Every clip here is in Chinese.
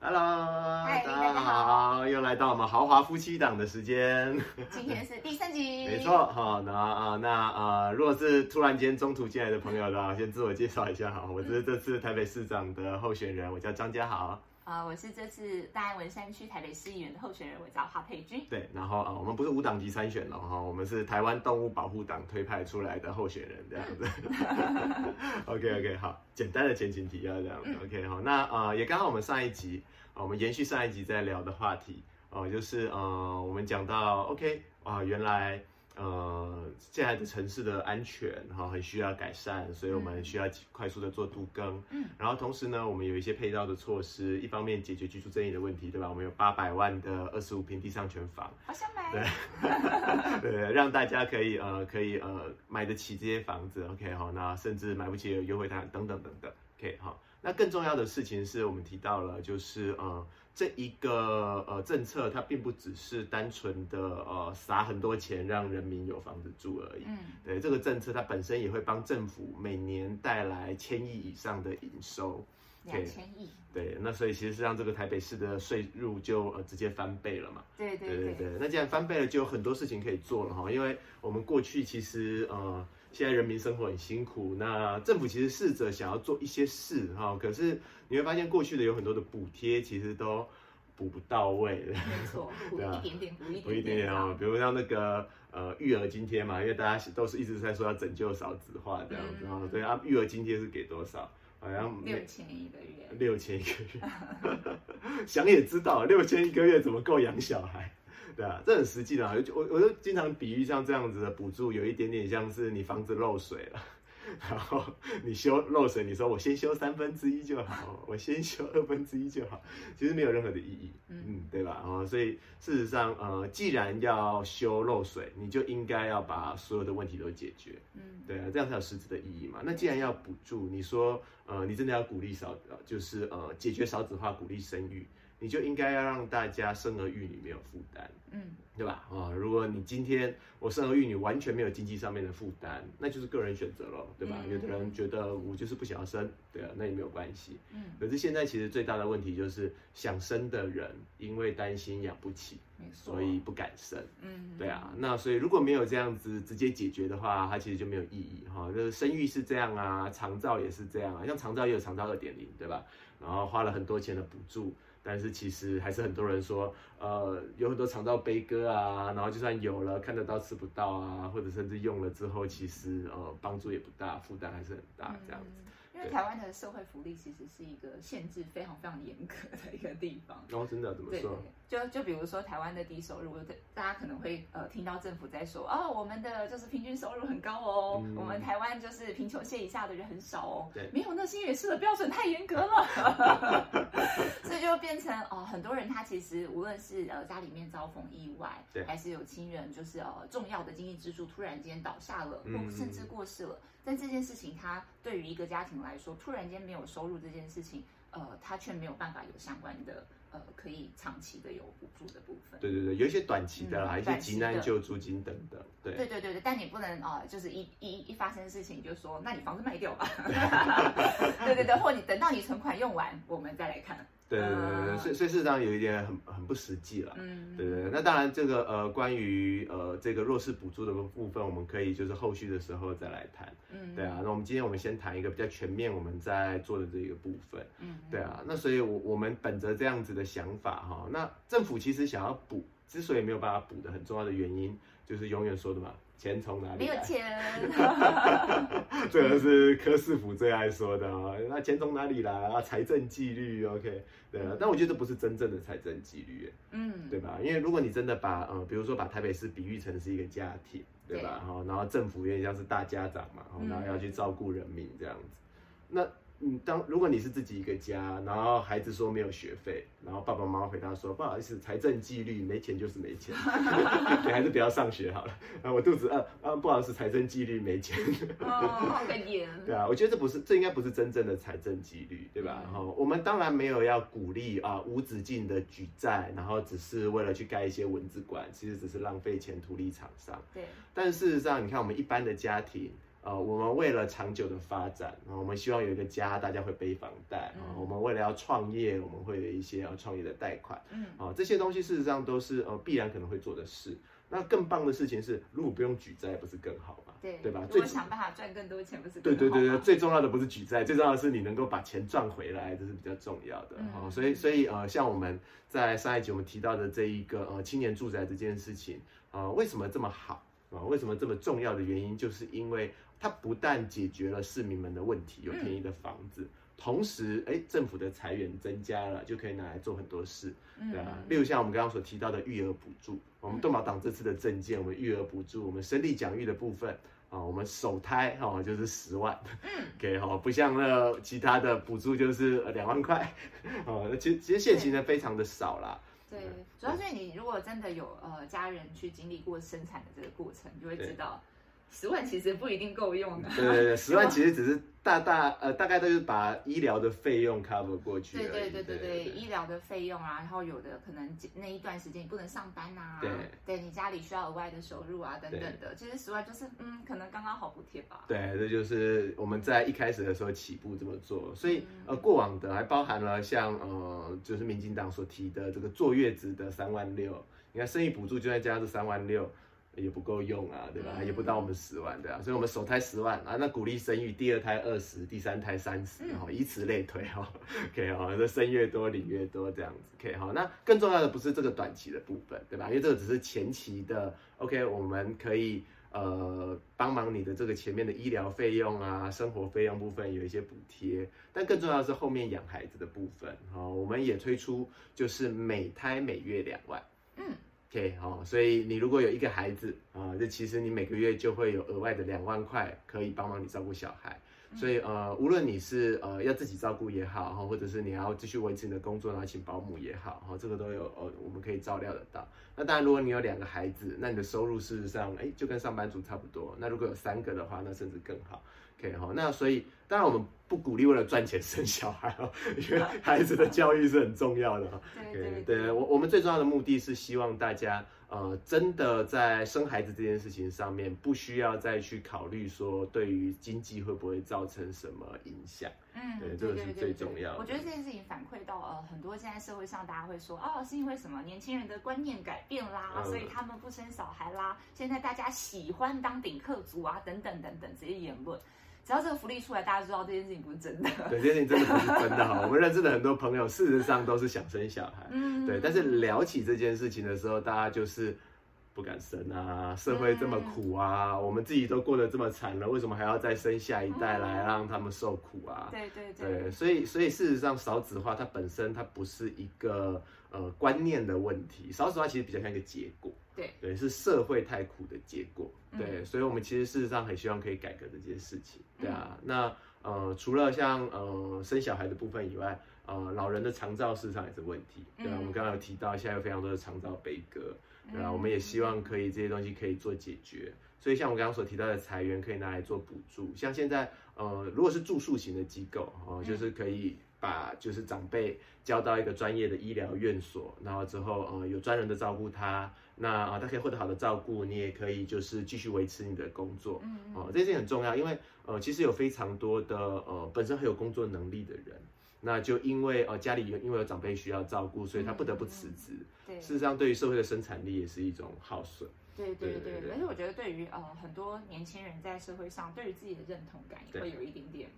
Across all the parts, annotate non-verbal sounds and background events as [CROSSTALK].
Hello，嗨大大家好又来到我们豪华夫妻档的时间。今天是第三集，[LAUGHS] 没错，好，那啊、那啊、如果是突然间中途进来的朋友的话，先自我介绍一下哈，我是这次台北市长的候选人，我叫张家豪。啊、我是这次大安文山区台北市议员的候选人，我叫华佩君。对，然后啊、我们不是无党籍参选了哈，我们是台湾动物保护党推派出来的候选人这样子。[LAUGHS] OK OK，好，简单的前情提要这样子。OK 好，那呃也刚好我们上一集，呃我们延续上一集在聊的话题，哦、就是呃我们讲到 OK 啊、原来。呃，现在的城市的安全哈、很需要改善，所以我们需要快速的做度更。嗯，然后同时呢，我们有一些配套的措施，一方面解决居住争议的问题，对吧？我们有八百万的二十五平地上全房，好想买。对 [LAUGHS] 对，让大家可以呃可以呃买得起这些房子，OK 好，那甚至买不起有优惠单等等等等，OK 好。那更重要的事情是我们提到了，就是呃这一个呃政策，它并不只是单纯的呃撒很多钱让人民有房子住而已。嗯对这个政策，它本身也会帮政府每年带来千亿以上的营收。两千亿。对，那所以其实是让这个台北市的税入就呃直接翻倍了嘛。对对对对对对，那既然翻倍了，就有很多事情可以做了哈。因为我们过去其实呃，现在人民生活很辛苦，那政府其实试着想要做一些事哈，可是你会发现过去的有很多的补贴其实都补不到位的。没错，补一点点，补一补一点点点哦，比如像那个呃育儿津贴嘛，因为大家都是一直在说要拯救少子化这样子嗯哦，对啊，育儿津贴是给多少？好像六千一个月。六千一个月，[LAUGHS] 想也知道六千一个月怎么够养小孩，对啊，这很实际的啊。我我就经常比喻像这样子的补助，有一点点像是你房子漏水了。然后你修漏水，你说我先修三分之一就好，我先修二分之一就好，其实没有任何的意义，嗯嗯，对吧？哦，所以事实上，呃，既然要修漏水，你就应该要把所有的问题都解决，嗯对啊，这样才有实质的意义嘛。那既然要补助，你说呃，你真的要鼓励少，呃就是呃解决少子化，鼓励生育，你就应该要让大家生儿育女没有负担，嗯对吧？啊、如果你今天我生儿育女完全没有经济上面的负担，那就是个人选择咯，对吧？嗯有的人觉得我就是不想要生，对啊，那也没有关系。嗯，可是现在其实最大的问题就是想生的人因为担心养不起，所以不敢生。嗯，对啊，那所以如果没有这样子直接解决的话，它其实就没有意义哈。就是生育是这样啊，长照也是这样啊，像长照也有长照二点零，对吧？然后花了很多钱的补助，但是其实还是很多人说，呃，有很多肠道悲歌啊，然后就算有了，看得到吃不到啊，或者甚至用了之后，其实呃帮助也不大，负担还是很大这样子。因为台湾的社会福利其实是一个限制非常非常严格的一个地方。然后真的怎么对说？就就比如说台湾的低收入，大家可能会呃听到政府在说哦，我们的就是平均收入很高哦，嗯。我们台湾就是贫穷线以下的人很少哦，对。没有那新北市的标准太严格了，[LAUGHS] 所以就变成哦，很多人他其实无论是呃家里面遭逢意外，对。还是有亲人就是呃重要的经济支柱突然间倒下了，嗯。或甚至过世了，但这件事情它对于一个家庭来说，突然间没有收入这件事情，呃，它却没有办法有相关的呃可以长期的有补助的部分。对对对，有一些短期的啦，一些急难救助金等等，对。对对对对，但你不能啊、呃就是一一一发生事情就说，那你房子卖掉吧。[LAUGHS] 对对对，或你等到你存款用完，我们再来看。对对对所以所以事实上有一点很很不实际了。嗯，对对对，那当然这个呃关于呃这个弱势补助的部分，我们可以就是后续的时候再来谈。嗯，对啊，那我们今天我们先谈一个比较全面我们在做的这个部分。嗯，对啊，那所以我我们本着这样子的想法哈，那政府其实想要补，之所以没有办法补的很重要的原因，就是永远说的嘛，钱从哪里来？没有钱。[LAUGHS] 这个是柯世福最爱说的啊、那钱从哪里来啊？财政纪律，OK，对啊，但我觉得这不是真正的财政纪律，嗯，对吧？因为如果你真的把呃，比如说把台北市比喻成是一个家庭，对吧？然后然后政府有点像是大家长嘛，嗯然后要去照顾人民这样子，那。嗯，当如果你是自己一个家，然后孩子说没有学费，然后爸爸妈妈回答说不好意思，财政纪律没钱就是没钱，你还是不要上学好了。啊，我肚子饿，啊，不好意思，财政纪律没钱。哦，好可怜。对啊，我觉得这不是，这应该不是真正的财政纪律，对吧？嗯哈、我们当然没有要鼓励啊无止境的举债，然后只是为了去盖一些文字馆，其实只是浪费钱图利厂商。对，但事实上，你看我们一般的家庭，呃，我们为了长久的发展，啊，我们希望有一个家，大家会背房贷啊，我们为了要创业，我们会有一些要创业的贷款，嗯，啊，这些东西事实上都是呃必然可能会做的事。那更棒的事情是，如果不用举债，不是更好吗？对，对吧？如果想办法赚更多钱，不是对对对对，最重要的不是举债，最重要的是你能够把钱赚回来，这是比较重要的。哦，所以所以呃，像我们在上一集我们提到的这一个呃青年住宅这件事情啊，为什么这么好啊？为什么这么重要的原因，就是因为它不但解决了市民们的问题，有便宜的房子。同时，哎，政府的财源增加了，就可以拿来做很多事，对啊。例如像我们刚刚所提到的育儿补助，我们动保党这次的政见，我们育儿补助，我们生力奖育的部分啊，我们首胎哈就是十万，嗯，OK 哈，不像那其他的补助就是两万块，[LAUGHS] 哦，其实其实现行的非常的少啦。对，主要是你如果真的有呃家人去经历过生产的这个过程，就会知道。十万其实不一定够用的。[LAUGHS] 对对对，十万其实只是大大呃，大概都是把医疗的费用 cover 过去。对对对对对，医疗的费用啊，然后有的可能那一段时间你不能上班呐，对，对你家里需要额外的收入啊等等的，其实十万就是嗯，可能刚刚好补贴吧。对，这就是我们在一开始的时候起步这么做，所以呃，过往的还包含了像呃，就是民进党所提的这个坐月子的三万六，你看生意补助就在加这三万六。也不够用啊，对吧？也不到我们十万，对啊，所以我们首胎十万啊，那鼓励生育，第二胎二十，第三胎三十，哈，以此类推，哈，OK 哈，那生越多领越多这样子，OK 哈，那更重要的不是这个短期的部分，对吧？因为这个只是前期的，OK，我们可以呃帮忙你的这个前面的医疗费用啊，生活费用部分有一些补贴，但更重要的是后面养孩子的部分，好，我们也推出就是每胎每月两万，嗯。OK，好，所以你如果有一个孩子啊，这其实你每个月就会有额外的两万块可以帮忙你照顾小孩。所以呃，无论你是呃要自己照顾也好，哈，或者是你要继续维持你的工作，然后请保姆也好，哈，这个都有呃，我们可以照料得到。那当然，如果你有两个孩子，那你的收入事实上哎就跟上班族差不多。那如果有三个的话，那甚至更好。OK 哈，那所以当然我们不鼓励为了赚钱生小孩哦，[LAUGHS] 因为孩子的教育是很重要的哈。对对对，我我们最重要的目的是希望大家呃真的在生孩子这件事情上面不需要再去考虑说对于经济会不会造成什么影响。嗯，对，这个是最重要的。我觉得这件事情反馈到呃很多现在社会上大家会说哦是因为什么年轻人的观念改变啦，所以他们不生小孩啦，现在大家喜欢当顶客族啊等等等等这些言论。只要这个福利出来，大家知道这件事情不是真的。对，这件事情真的不是真的哈。我们认识的很多朋友，事实上都是想生小孩。嗯。对，但是聊起这件事情的时候，大家就是不敢生啊。社会这么苦啊，我们自己都过得这么惨了，为什么还要再生下一代来让他们受苦啊？对对对。对，所以所以事实上，少子化它本身它不是一个呃观念的问题，少子化其实比较像一个结果。对对，是社会太苦的结果。对，所以，我们其实事实上很希望可以改革这件事情。对啊，那呃，除了像呃生小孩的部分以外，呃，老人的长照事实上也是问题。对啊，我们刚刚有提到，现在有非常多的长照悲歌。对啊，我们也希望可以这些东西可以做解决。所以，像我刚刚所提到的裁员，可以拿来做补助。像现在呃，如果是住宿型的机构，哦，就是可以。把就是长辈交到一个专业的医疗院所，然后之后呃有专人的照顾他，那啊他可以获得好的照顾，你也可以就是继续维持你的工作，嗯哦这些很重要，因为呃其实有非常多的呃本身很有工作能力的人，那就因为呃家里因为有长辈需要照顾，所以他不得不辞职，对，事实上对于社会的生产力也是一种耗损，对对对，而且我觉得对于呃很多年轻人在社会上对于自己的认同感也会有一点点。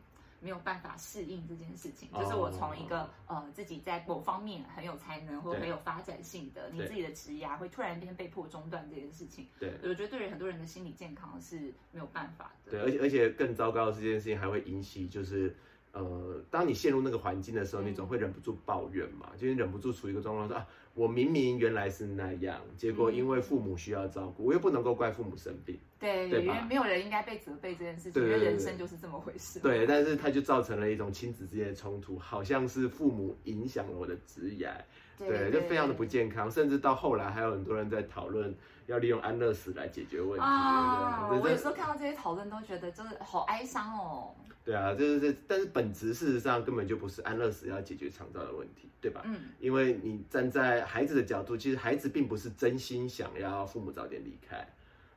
没有办法适应这件事情，就是我从一个呃自己在某方面很有才能或很有发展性的，你自己的职业会突然间被迫中断这件事情。对，我觉得对于很多人的心理健康是没有办法的。对，而且而且更糟糕的这件事情还会引起就是。呃，当你陷入那个环境的时候，你总会忍不住抱怨嘛，就是忍不住处于一个状况说啊，我明明原来是那样，结果因为父母需要照顾，我又不能够怪父母生病，对，因为没有人应该被责备这件事情，因为人生就是这么回事。对，但是它就造成了一种亲子之间的冲突，好像是父母影响了我的职业，对，就非常的不健康，甚至到后来还有很多人在讨论要利用安乐死来解决问题。啊，我有时候看到这些讨论都觉得真的好哀伤哦。对啊，就是这，但是本质事实上根本就不是安乐死要解决肠道的问题，对吧？嗯，因为你站在孩子的角度，其实孩子并不是真心想要父母早点离开，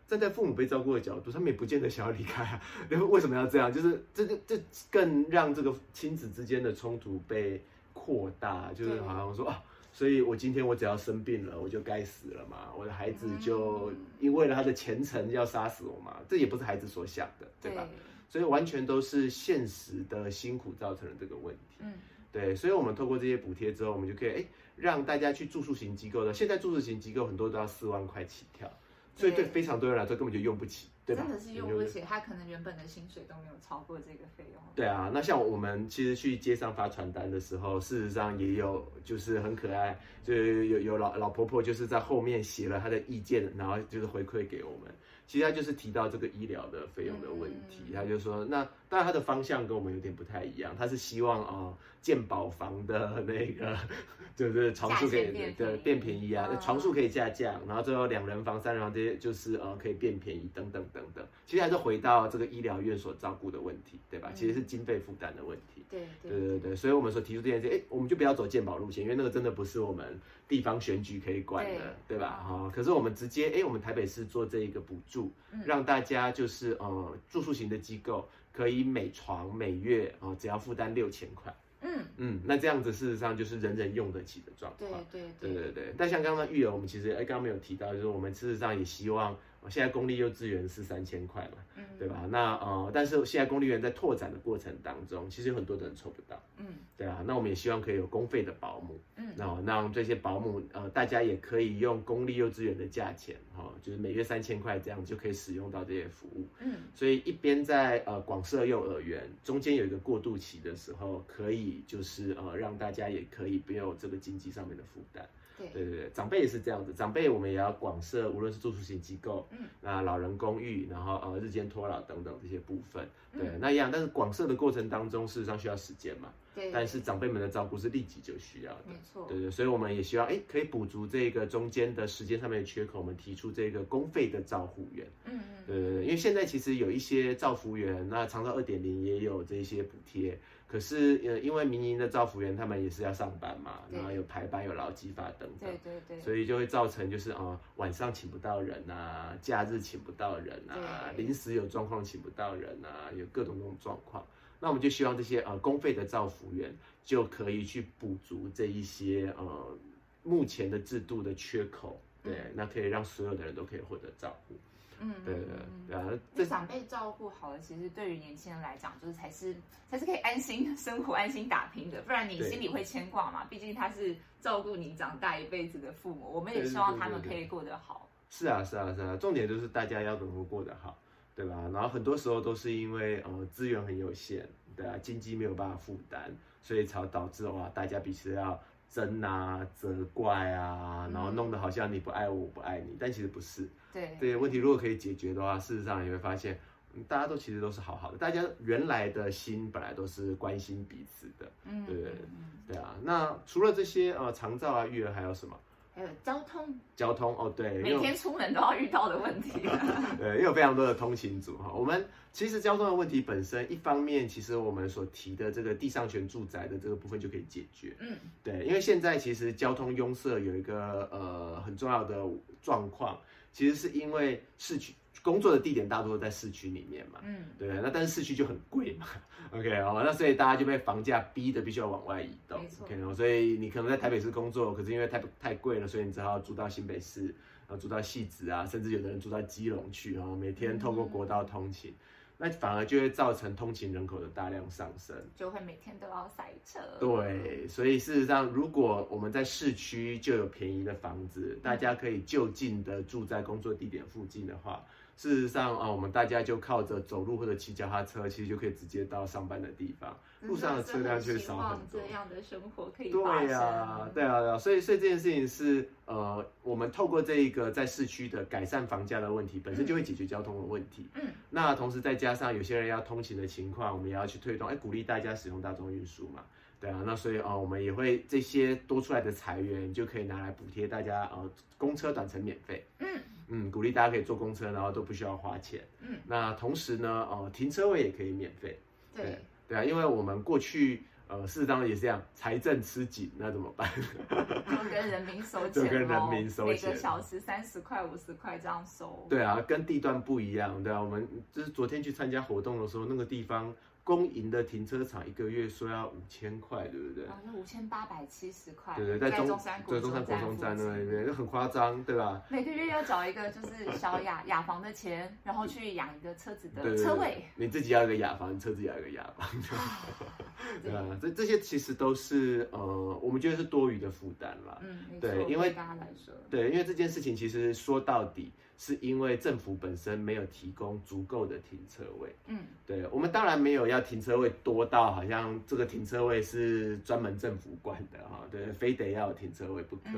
站在父母被照顾的角度，他们也不见得想要离开啊。[LAUGHS] 为什么要这样？就是这个这更让这个亲子之间的冲突被扩大，就是好像说啊，所以我今天我只要生病了，我就该死了嘛。我的孩子就因为了他的前程要杀死我嘛？这也不是孩子所想的，对吧？所以完全都是现实的辛苦造成了这个问题。嗯，对。所以我们透过这些补贴之后，我们就可以哎让大家去住宿型机构的。现在住宿型机构很多都要四万块起跳。所以对非常多人来说根本就用不起，对吧？真的是用不起，他可能原本的薪水都没有超过这个费用。对啊，那像我们其实去街上发传单的时候，事实上也有就是很可爱，就有有老老婆婆就是在后面写了她的意见，然后就是回馈给我们。其实她就是提到这个医疗的费用的问题，他就说，那当然她的方向跟我们有点不太一样，她是希望啊健保房的那个。[LAUGHS] 就是床数可以对变便宜啊，床数可以下降，然后最后两人房、三人房这些就是呃可以变便宜等等等等。其实还是回到这个医疗院所照顾的问题，对吧？其实是经费负担的问题。对对对对所以我们说提出这件事，哎，我们就不要走健保路线，因为那个真的不是我们地方选举可以管的，对吧？哈，可是我们直接哎，我们台北市做这一个补助，让大家就是呃住宿型的机构可以每床每月啊只要负担六千块。嗯嗯，那这样子事实上就是人人用得起的状况。对对对对对。但像刚刚育儿，我们其实哎刚刚没有提到，就是我们事实上也希望。现在公立幼稚园是三千块嘛，对吧？那呃，但是现在公立园在拓展的过程当中，其实有很多的人抽不到，嗯，对啊。那我们也希望可以有公费的保姆，嗯，那让这些保姆呃，大家也可以用公立幼稚园的价钱，哈，就是每月三千块这样就可以使用到这些服务，嗯。所以一边在呃广设幼儿园，中间有一个过渡期的时候，可以就是呃让大家也可以不有这个经济上面的负担。对。对对，长辈也是这样子，长辈我们也要广设，无论是住宿型机构，嗯，那老人公寓，然后呃日间托老等等这些部分，对，那一样，但是广设的过程当中，事实上需要时间嘛，对，但是长辈们的照顾是立即就需要的，没错，对对，所以我们也希望，哎，可以补足这个中间的时间上面的缺口，我们提出这个公费的照护员，嗯嗯，对对对，因为现在其实有一些照护员，那长照二点零也有这些补贴。可是呃，因为民营的造福员他们也是要上班嘛，然后有排班、有劳基法等等，对对对，所以就会造成就是啊，晚上请不到人啊，假日请不到人啊，临时有状况请不到人啊，有各种各种状况。那我们就希望这些呃公费的造福员就可以去补足这一些呃目前的制度的缺口，对，那可以让所有的人都可以获得照顾。嗯，对对对啊，这长辈照顾好了，其实对于年轻人来讲，就是才是才是可以安心 [LAUGHS] 生活、安心打拼的。不然你心里会牵挂嘛？毕竟他是照顾你长大一辈子的父母，我们也希望他们可以过得好。是啊，是啊，是啊，重点就是大家要能够过得好，对吧？然后很多时候都是因为呃资源很有限，对啊，经济没有办法负担，所以才导致哇，大家彼此要。争啊，责怪啊，然后弄得好像你不爱我，我不爱你，但其实不是。对，这些问题如果可以解决的话，事实上你会发现，大家都其实都是好好的，大家原来的心本来都是关心彼此的。嗯，对对对啊。那除了这些呃，长照啊，育儿还有什么？还有交通，交通哦，对，每天出门都要遇到的问题。[LAUGHS] 对，也有非常多的通勤族哈。我们其实交通的问题本身，一方面其实我们所提的这个地上权住宅的这个部分就可以解决。嗯，对，因为现在其实交通拥塞有一个呃很重要的状况，其实是因为市区。工作的地点大多都在市区里面嘛，嗯，对，那但是市区就很贵嘛，OK 哦，那所以大家就被房价逼的必须要往外移动，OK 哦，所以你可能在台北市工作，可是因为太太贵了，所以你只好住到新北市，然后住到汐止啊，甚至有的人住到基隆去，然后每天透过国道通勤。那反而就会造成通勤人口的大量上升，就会每天都要塞车。对，所以事实上，如果我们在市区就有便宜的房子，大家可以就近的住在工作地点附近的话。事实上啊，我们大家就靠着走路或者骑脚踏车，其实就可以直接到上班的地方。路上的车辆却少很多。这样的生活可以对呀，对啊，对啊。所以，所以这件事情是呃，我们透过这一个在市区的改善房价的问题，本身就会解决交通的问题。嗯。那同时再加上有些人要通勤的情况，我们也要去推动，哎，鼓励大家使用大众运输嘛。对啊。那所以啊，我们也会这些多出来的财源就可以拿来补贴大家啊，公车短程免费。嗯。嗯，鼓励大家可以坐公车，然后都不需要花钱。嗯，那同时呢，哦，停车位也可以免费。对，对啊，因为我们过去。呃，事实上也是这样，财政吃紧，那怎么办？就跟人民收钱，就跟人民收钱，每个小时三十块、五十块这样收。对啊，跟地段不一样，对啊，我们就是昨天去参加活动的时候，那个地方。公营的停车场一个月说要五千块，对不对？啊，五千八百七十块。对对，在中山国中山国中站那边，就很夸张，对吧？每个月要找一个就是小雅雅房的钱，然后去养一个车子的车位。你自己要一个雅房，车子要一个雅房。[LAUGHS] 对啊，这这些其实都是呃，我们觉得是多余的负担啦。嗯，对，因为大家来说，对，因为这件事情其实说到底。是因为政府本身没有提供足够的停车位。嗯，对，我们当然没有要停车位多到好像这个停车位是专门政府管的哈，对，非得要有停车位不可。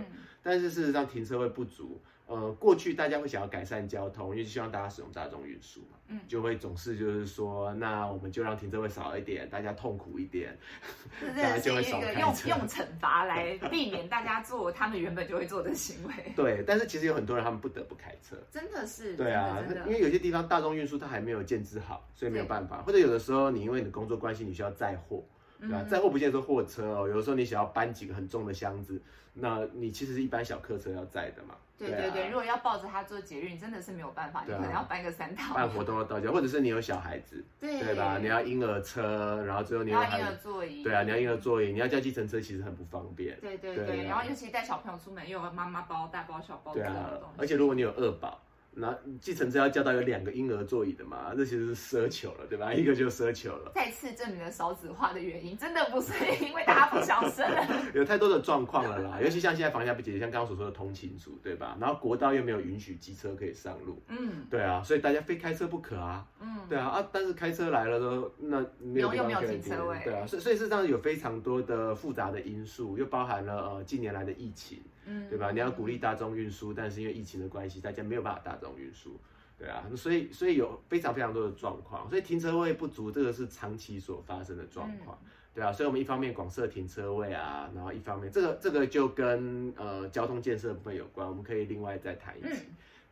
但是事实上停车位不足。呃，过去大家会想要改善交通，因为希望大家使用大众运输嘛，嗯，就会总是就是说，那我们就让停车位少一点，大家痛苦一点，[LAUGHS] 大家就会少开车。用用惩罚 [LAUGHS] 来避免大家做他们原本就会做的行为。对，但是其实有很多人他们不得不开车，真的是。对啊，因为有些地方大众运输它还没有建制好，所以没有办法。或者有的时候你因为你的工作关系，你需要载货，对吧？载货不见得说货车哦，有的时候你想要搬几个很重的箱子，那你其实是一般小客车要载的嘛。对对对，如果要抱着他做捷运，真的是没有办法，你可能要搬个三套。办活动要到家，或者是你有小孩子，对对吧？你要婴儿车，然后最后你要婴儿座椅，对啊，你要婴儿座椅，你要叫计程车，其实很不方便。对对对，然后尤其带小朋友出门，又有妈妈包、大包、小包这样的东西。而且如果你有二宝。那计程车要叫到有两个婴儿座椅的嘛？这其实是奢求了，对吧？一个就奢求了。再次证明了少子化的原因，真的不是因为大家不想生。[LAUGHS] 有太多的状况了啦，尤其像现在房价不节，像刚刚所说的通勤族，对吧？然后国道又没有允许机车可以上路，嗯，对啊，所以大家非开车不可啊，嗯，对啊啊，但是开车来了都那没有地方可以停，对啊，所以所以事实上有非常多的复杂的因素，又包含了呃近年来的疫情。嗯，对吧？你要鼓励大众运输，但是因为疫情的关系，大家没有办法大众运输，对啊，所以所以有非常非常多的状况，所以停车位不足，这个是长期所发生的状况，对啊，所以我们一方面广设停车位啊，然后一方面这个这个就跟呃交通建设部分有关，我们可以另外再谈一起。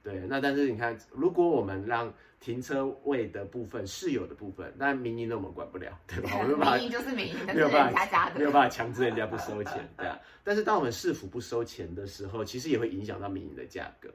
对，那但是你看，如果我们让停车位的部分是有的部分，那民营的我们管不了，对吧？[LAUGHS] 民营就是民营，没有办法，没有办法强制人家不收钱，对啊。但是当我们市府不收钱的时候，其实也会影响到民营的价格。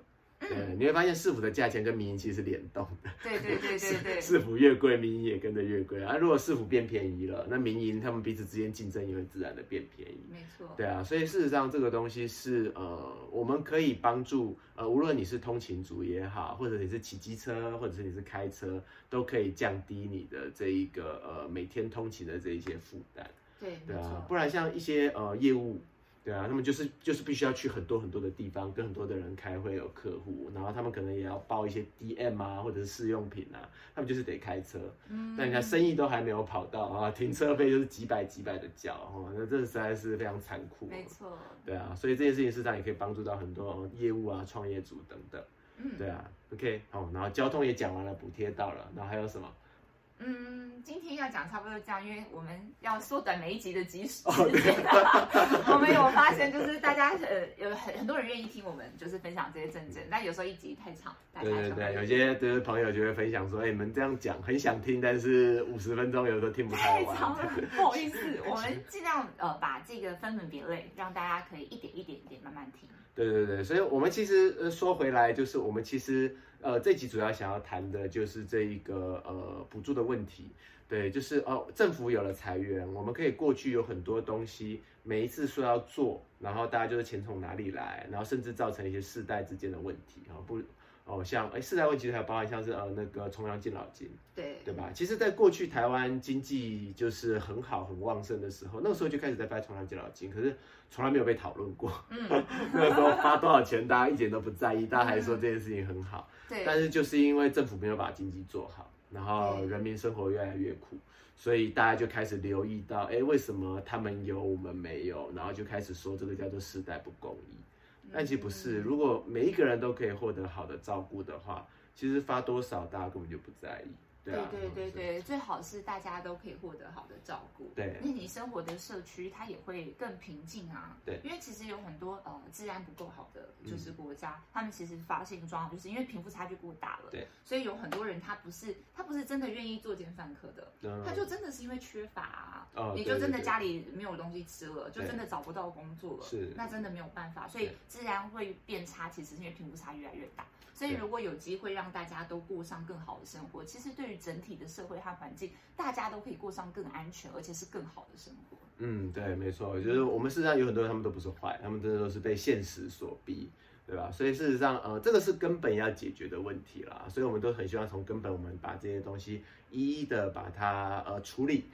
对，你会发现市府的价钱跟民营其实是联动的。对对对对对。[LAUGHS] 市府越贵，民营也跟着越贵啊。如果市府变便宜了，那民营他们彼此之间竞争也会自然的变便宜。没错。对啊，所以事实上这个东西是呃，我们可以帮助呃，无论你是通勤族也好，或者你是骑机车，或者是你是开车，都可以降低你的这一个呃每天通勤的这一些负担。对，对啊，不然像一些呃业务。对啊，他们就是就是必须要去很多很多的地方，跟很多的人开会，有客户，然后他们可能也要报一些 DM 啊，或者是试用品啊，他们就是得开车。嗯，但你看生意都还没有跑到啊，停车费就是几百几百的交，哦，那这实在是非常残酷。没错。对啊，所以这件事情实际上也可以帮助到很多业务啊、创业组等等。嗯，对啊，OK，好，然后交通也讲完了，补贴到了，然后还有什么？嗯，今天要讲差不多这样，因为我们要缩短每一集的集时间。[LAUGHS] 我们有发现，就是大家呃有很很多人愿意听我们就是分享这些证件，但有时候一集太长。对对对，有些就是朋友就会分享说，哎，你们这样讲很想听，但是五十分钟有时候听不太完。太长了，不好意思，我们尽量呃把这个分门别类，让大家可以一点一点一点慢慢听。对对对，所以我们其实呃说回来，就是我们其实。呃，这集主要想要谈的就是这一个呃补助的问题，对，就是哦，政府有了裁员，我们可以过去有很多东西，每一次说要做，然后大家就是钱从哪里来，然后甚至造成一些世代之间的问题啊，不哦，像哎四代问题还有包含像是呃那个重阳敬老金，对对吧？其实，在过去台湾经济就是很好很旺盛的时候，那个时候就开始在发重阳敬老金，可是从来没有被讨论过，嗯，[LAUGHS] 那个时候发多少钱，大家一点都不在意，大家还说这件事情很好。对但是就是因为政府没有把经济做好，然后人民生活越来越苦，所以大家就开始留意到，哎，为什么他们有我们没有？然后就开始说这个叫做世代不公义。但其实不是，如果每一个人都可以获得好的照顾的话，其实发多少大家根本就不在意。对啊，对对对，最好是大家都可以获得好的照顾。对，那你生活的社区它也会更平静啊。对，因为其实有很多呃治安不够好的就是国家，他们其实发现状况就是因为贫富差距过大了，对，所以有很多人他不是他不是真的愿意作奸犯科的，他就真的是因为缺乏啊，你就真的家里没有东西吃了，就真的找不到工作了，是，那真的没有办法，所以治安会变差，其实是因为贫富差越来越大。所以，如果有机会让大家都过上更好的生活，其实对于整体的社会和环境，大家都可以过上更安全而且是更好的生活。嗯，对，没错，就是我们事实上有很多人，他们都不是坏，他们真的都是被现实所逼，对吧？所以事实上，呃，这个是根本要解决的问题啦。所以我们都很希望从根本，我们把这些东西一一的把它呃处理。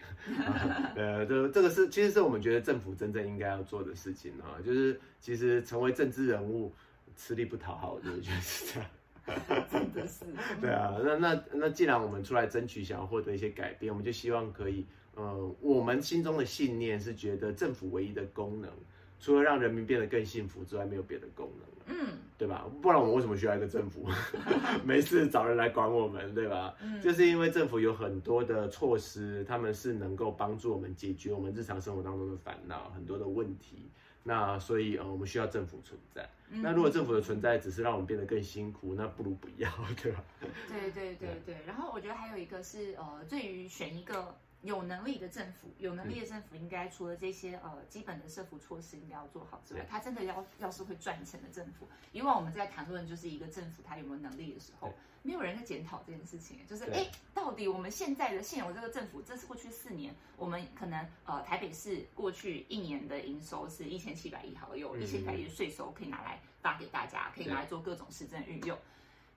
呃，[LAUGHS] 这这个是其实是我们觉得政府真正应该要做的事情啊，就是其实成为政治人物。吃力不讨好，我觉得是这样。[LAUGHS] 真的是。[LAUGHS] 对啊，那那那既然我们出来争取，想要获得一些改变，我们就希望可以，呃，我们心中的信念是觉得政府唯一的功能，除了让人民变得更幸福之外，没有别的功能了。嗯，对吧？不然我们为什么需要一个政府？[LAUGHS] 没事找人来管我们，对吧？嗯，就是因为政府有很多的措施，他们是能够帮助我们解决我们日常生活当中的烦恼，很多的问题。那所以呃，我们需要政府存在。那如果政府的存在只是让我们变得更辛苦，那不如不要，[LAUGHS] 对吧？对对对对。然后我觉得还有一个是呃，对于选一个有能力的政府，有能力的政府应该除了这些呃基本的社福措施应该要做好之外，他真的要要是会赚钱的政府。以往我们在谈论就是一个政府他有没有能力的时候。没有人在检讨这件事情，就是哎，到底我们现在的现有这个政府，这是过去四年，我们可能呃台北市过去一年的营收是一千七百亿，好有一千百亿的税收可以拿来发给大家，可以拿来做各种市政运用。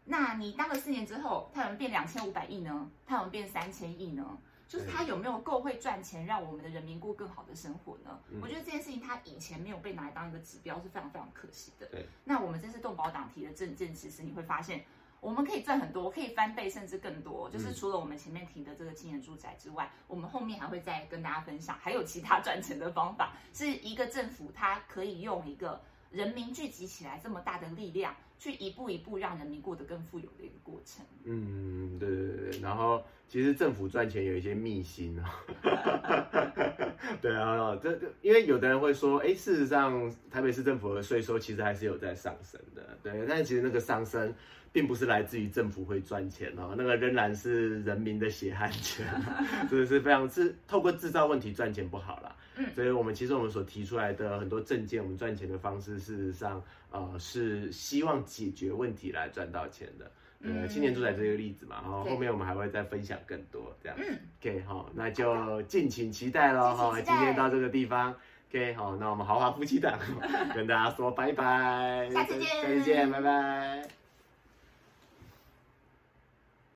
那你当了四年之后，它有变两千五百亿呢？它有变三千亿呢？就是他有没有够会赚钱，让我们的人民过更好的生活呢？我觉得这件事情他以前没有被拿来当一个指标，是非常非常可惜的。对，那我们这次动保党提的证件，其实你会发现。我们可以赚很多，可以翻倍甚至更多。就是除了我们前面提的这个青年住宅之外，我们后面还会再跟大家分享，还有其他赚钱的方法。是一个政府，它可以用一个人民聚集起来这么大的力量，去一步一步让人民过得更富有的一个过程。嗯，对对对。然后其实政府赚钱有一些秘辛啊。[LAUGHS] 对啊，这这因为有的人会说，哎，事实上台北市政府的税收其实还是有在上升的。对，但其实那个上升。并不是来自于政府会赚钱哦，那个仍然是人民的血汗钱，[LAUGHS] 这是非常是透过制造问题赚钱不好啦。嗯，所以我们其实我们所提出来的很多证件，我们赚钱的方式，事实上呃是希望解决问题来赚到钱的。呃，青年住宅这个例子嘛，然后后面我们还会再分享更多这样。嗯，OK 好，那就敬请期待喽哈。今天到这个地方，OK 好，那我们豪华夫妻档 [LAUGHS] 跟大家说拜拜，下次见，下次见，拜拜。